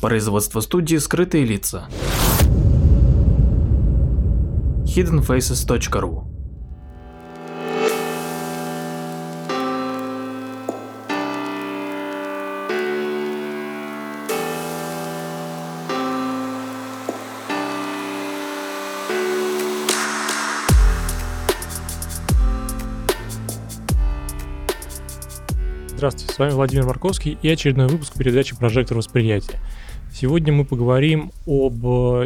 Производство студии «Скрытые лица». hiddenfaces.ru Здравствуйте, с вами Владимир Марковский и очередной выпуск передачи «Прожектор восприятия». Сегодня мы поговорим об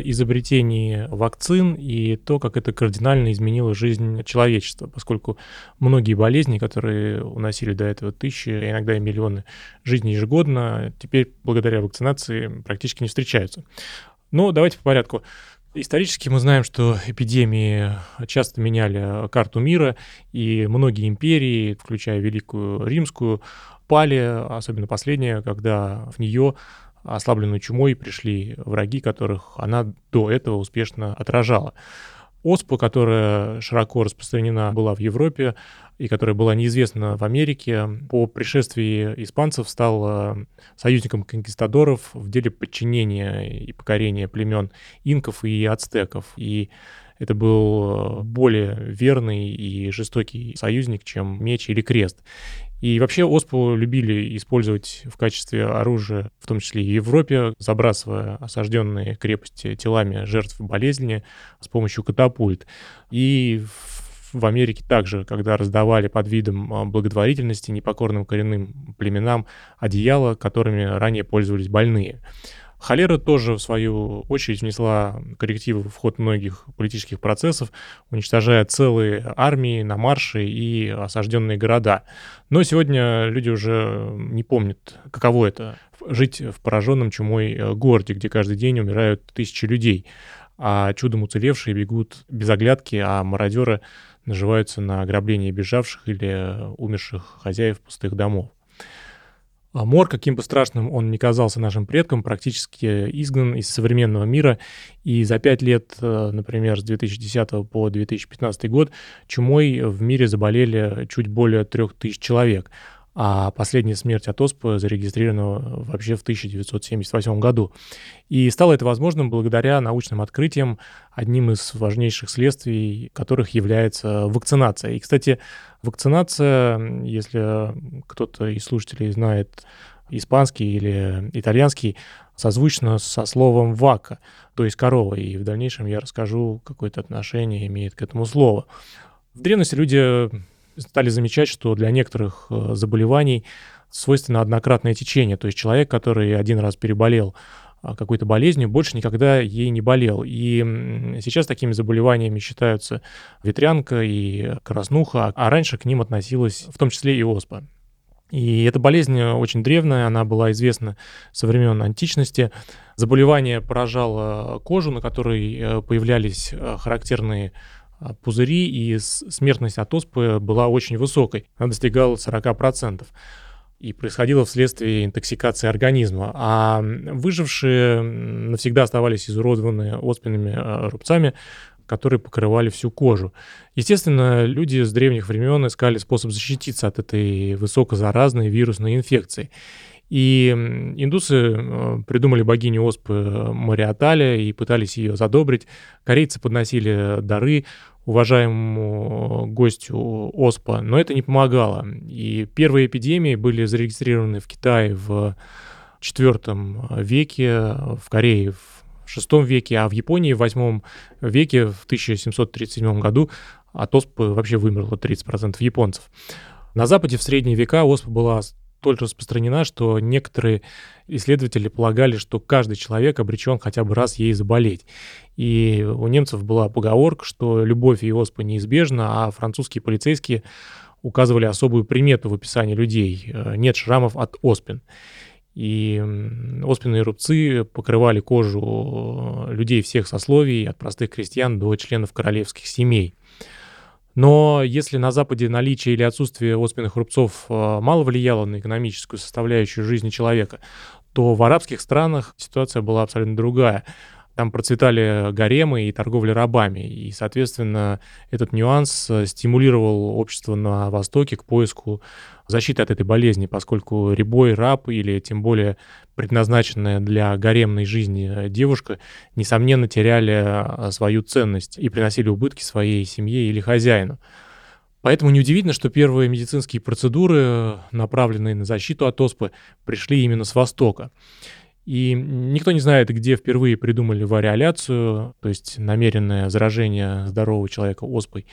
изобретении вакцин и то, как это кардинально изменило жизнь человечества, поскольку многие болезни, которые уносили до этого тысячи, иногда и миллионы жизней ежегодно, теперь благодаря вакцинации практически не встречаются. Но давайте по порядку. Исторически мы знаем, что эпидемии часто меняли карту мира, и многие империи, включая Великую Римскую, пали, особенно последняя, когда в нее ослабленную чумой пришли враги, которых она до этого успешно отражала. Оспа, которая широко распространена была в Европе и которая была неизвестна в Америке, по пришествии испанцев стала союзником конкистадоров в деле подчинения и покорения племен инков и ацтеков. И это был более верный и жестокий союзник, чем меч или крест. И вообще оспу любили использовать в качестве оружия, в том числе и в Европе, забрасывая осажденные крепости телами жертв болезни с помощью катапульт. И в Америке также, когда раздавали под видом а, благотворительности непокорным коренным племенам одеяла, которыми ранее пользовались больные. Холера тоже, в свою очередь, внесла коррективы в ход многих политических процессов, уничтожая целые армии на марше и осажденные города. Но сегодня люди уже не помнят, каково это — жить в пораженном чумой э, городе, где каждый день умирают тысячи людей, а чудом уцелевшие бегут без оглядки, а мародеры наживаются на ограблении бежавших или умерших хозяев пустых домов. А мор, каким бы страшным он ни казался нашим предкам, практически изгнан из современного мира. И за пять лет, э, например, с 2010 по 2015 год, чумой в мире заболели чуть более трех тысяч человек а последняя смерть от оспы зарегистрирована вообще в 1978 году. И стало это возможным благодаря научным открытиям, одним из важнейших следствий которых является вакцинация. И, кстати, вакцинация, если кто-то из слушателей знает испанский или итальянский, созвучно со словом «вака», то есть корова, и в дальнейшем я расскажу, какое то отношение имеет к этому слову. В древности люди стали замечать, что для некоторых э, заболеваний свойственно однократное течение. То есть человек, который один раз переболел а, какой-то болезнью, больше никогда ей не болел. И сейчас такими заболеваниями считаются ветрянка и краснуха, а раньше к ним относилась в том числе и оспа. И эта болезнь очень древняя, она была известна со времен античности. Заболевание поражало кожу, на которой э, появлялись э, характерные пузыри, и смертность от оспы была очень высокой. Она достигала 40% и происходило вследствие интоксикации организма. А выжившие навсегда оставались изуродованы оспенными а, рубцами, которые покрывали всю кожу. Естественно, люди с древних времен искали способ защититься от этой высокозаразной вирусной инфекции. И индусы э, придумали богиню оспы Мариаталя и пытались ее задобрить. Корейцы подносили дары уважаемому гостю оспа, но это не помогало. И первые эпидемии были зарегистрированы в Китае в IV веке, в Корее в VI веке, а в Японии в VIII веке, в 1737 году, от оспы вообще вымерло 30% японцев. На Западе в средние века оспа была столь распространена, что некоторые исследователи полагали, что каждый человек обречен хотя бы раз ей заболеть. И у немцев была поговорка, что любовь и оспа неизбежна, а французские полицейские указывали особую примету в описании людей. Э, нет шрамов от оспин. И оспенные рубцы покрывали кожу людей всех сословий, от простых крестьян до членов королевских семей. Но если на Западе наличие или отсутствие оспенных рубцов э, мало влияло на экономическую составляющую жизни человека, то в арабских странах ситуация была абсолютно другая. Там процветали гаремы и торговля рабами, и, соответственно, этот нюанс э, стимулировал общество на Востоке к поиску защиты от этой болезни, поскольку рябой раб или тем более предназначенная для гаремной жизни э, девушка, несомненно, теряли э, свою ценность и приносили убытки своей семье или хозяину. Поэтому неудивительно, что первые медицинские процедуры, направленные на защиту от оспы, пришли именно с Востока. И никто не знает, где впервые придумали вариоляцию, то есть намеренное заражение здорового человека оспой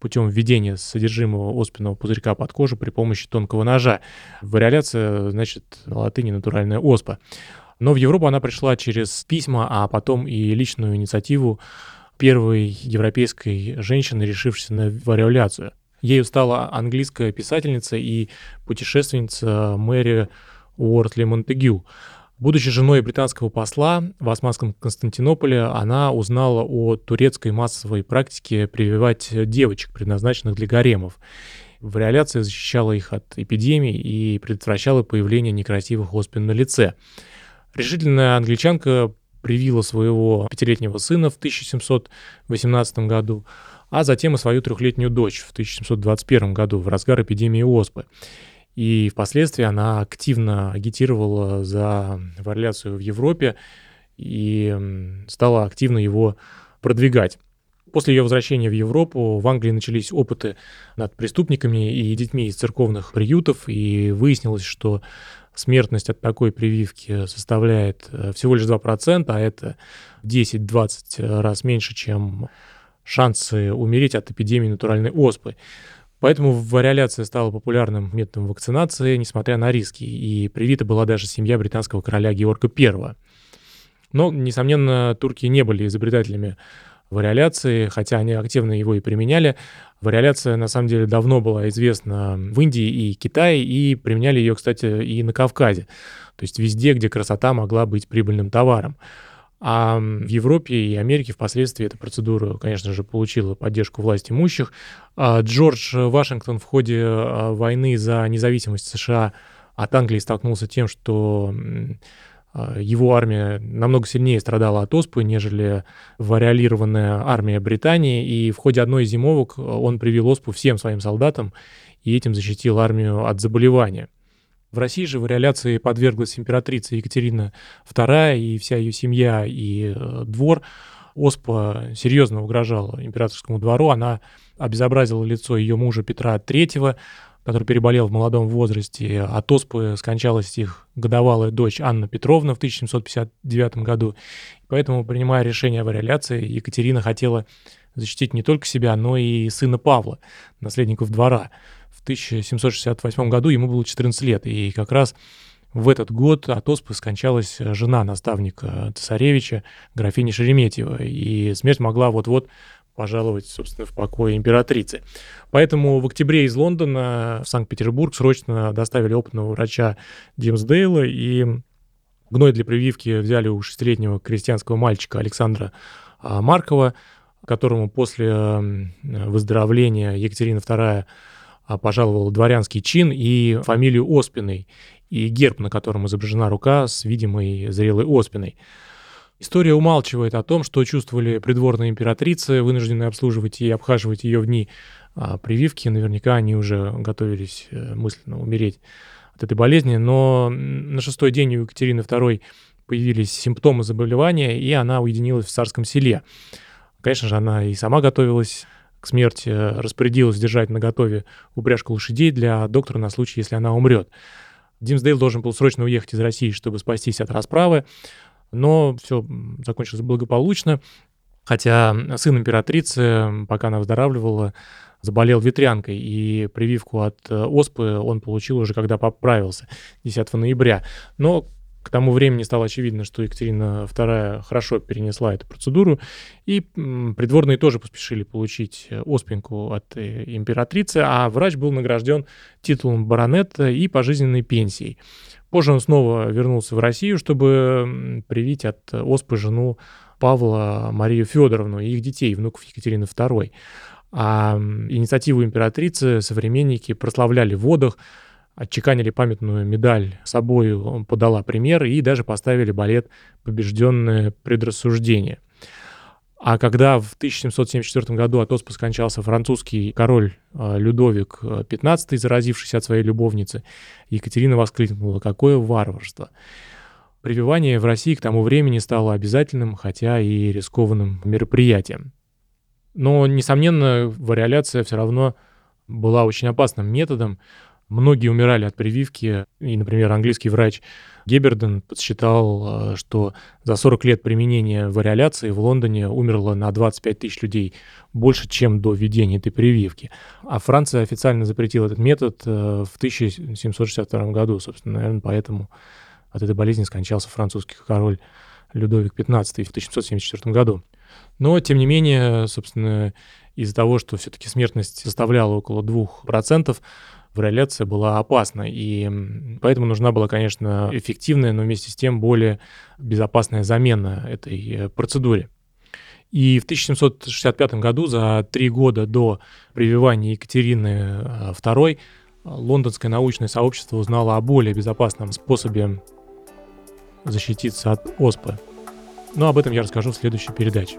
путем введения содержимого оспенного пузырька под кожу при помощи тонкого ножа. Вариоляция, значит, на латыни натуральная оспа. Но в Европу она пришла через письма, а потом и личную инициативу первой европейской женщины, решившейся на вариоляцию. Ею стала английская писательница и путешественница Мэри Уортли Монтегю. Будучи женой британского посла в Османском Константинополе, она узнала о турецкой массовой практике прививать девочек, предназначенных для гаремов. Вариоляция защищала их от эпидемий и предотвращала появление некрасивых оспин на лице. Решительная англичанка привила своего пятилетнего сына в 1718 году, а затем и свою трехлетнюю дочь в 1721 году в разгар эпидемии оспы. И впоследствии она активно агитировала за вариляцию в Европе и стала активно его продвигать. После ее возвращения в Европу в Англии начались опыты над преступниками и детьми из церковных приютов, и выяснилось, что смертность от такой прививки составляет э, всего лишь 2%, а это 10-20 раз меньше, чем шансы умереть от эпидемии натуральной оспы. Поэтому вариоляция стала популярным методом вакцинации, несмотря на риски, и привита была даже семья британского короля Георга I. Но, несомненно, турки не были изобретателями вариоляции, хотя они активно его и применяли. Вариоляция, на самом деле, давно была известна в Индии и Китае, и применяли ее, кстати, и на Кавказе. То есть везде, где красота могла быть прибыльным товаром. А в Европе и Америке впоследствии эта процедура, конечно же, получила поддержку власть имущих. А Джордж Вашингтон в ходе а, войны за независимость США от Англии столкнулся тем, что а, его армия намного сильнее страдала от оспы, нежели вариолированная армия Британии, и в ходе одной из зимовок он привил оспу всем своим солдатам и этим защитил армию от заболевания. В России же вариоляции подверглась императрица Екатерина II и вся ее семья и э, двор. Оспа серьезно угрожала императорскому двору. Она обезобразила лицо ее мужа Петра III, который переболел в молодом возрасте. От оспы скончалась их годовалая дочь Анна Петровна в 1759 году. Поэтому, принимая решение о вариоляции, Екатерина хотела защитить не только себя, но и сына Павла, наследников двора в 1768 году ему было 14 лет, и как раз в этот год от оспы скончалась жена наставника цесаревича, графиня Шереметьева, и смерть могла вот-вот пожаловать, собственно, в покое императрицы. Поэтому в октябре из Лондона в Санкт-Петербург срочно доставили опытного врача Димсдейла, и гной для прививки взяли у шестилетнего крестьянского мальчика Александра а, Маркова, которому после выздоровления Екатерина II пожаловал дворянский чин и фамилию Оспиной, и герб, на котором изображена рука с видимой зрелой Оспиной. История умалчивает о том, что чувствовали придворные императрицы, вынужденные обслуживать и обхаживать ее в дни а, прививки. Наверняка они уже готовились э, мысленно умереть от этой болезни. Но на шестой день у Екатерины II появились симптомы заболевания, и она уединилась в царском селе. Конечно же, она и сама готовилась к смерти распорядилась держать на готове упряжку лошадей для доктора на случай, если она умрет. Димсдейл должен был срочно уехать из России, чтобы спастись от расправы, но все закончилось благополучно, хотя сын императрицы, пока она выздоравливала, заболел ветрянкой, и прививку от э, оспы он получил уже, когда поправился, 10 ноября. Но к тому времени стало очевидно, что Екатерина II хорошо перенесла эту процедуру, и придворные тоже поспешили получить э, оспинку от э, императрицы, а врач был награжден титулом баронета и пожизненной пенсией. Позже он снова вернулся в Россию, чтобы привить от оспы жену Павла Марию Федоровну и их детей, внуков Екатерины II. А инициативу императрицы современники прославляли в водах, отчеканили памятную медаль собою, подала пример и даже поставили балет «Побежденное предрассуждение». А когда в 1774 году от оспы скончался французский король э, Людовик XV, заразившийся от своей любовницы, Екатерина воскликнула «Какое варварство!». Прививание в России к тому времени стало обязательным, хотя и рискованным мероприятием. Но, несомненно, вариоляция все равно была очень опасным методом. Многие умирали от прививки, и, например, английский врач Геберден подсчитал, э, что за 40 лет применения вариоляции в Лондоне умерло на 25 тысяч людей, больше, чем до введения этой прививки. А Франция официально запретила этот метод э, в 1762 году, собственно, наверное, поэтому от этой болезни скончался французский король Людовик XV в 1774 году. Но, тем не менее, собственно, из-за того, что все-таки смертность составляла около 2%, вариоляция была опасна. И поэтому нужна была, конечно, эффективная, но вместе с тем более безопасная замена этой э, процедуре. И в 1765 году, за три года до прививания Екатерины II, э, лондонское научное сообщество узнало о более безопасном способе защититься от оспы. Но об этом я расскажу в следующей передаче.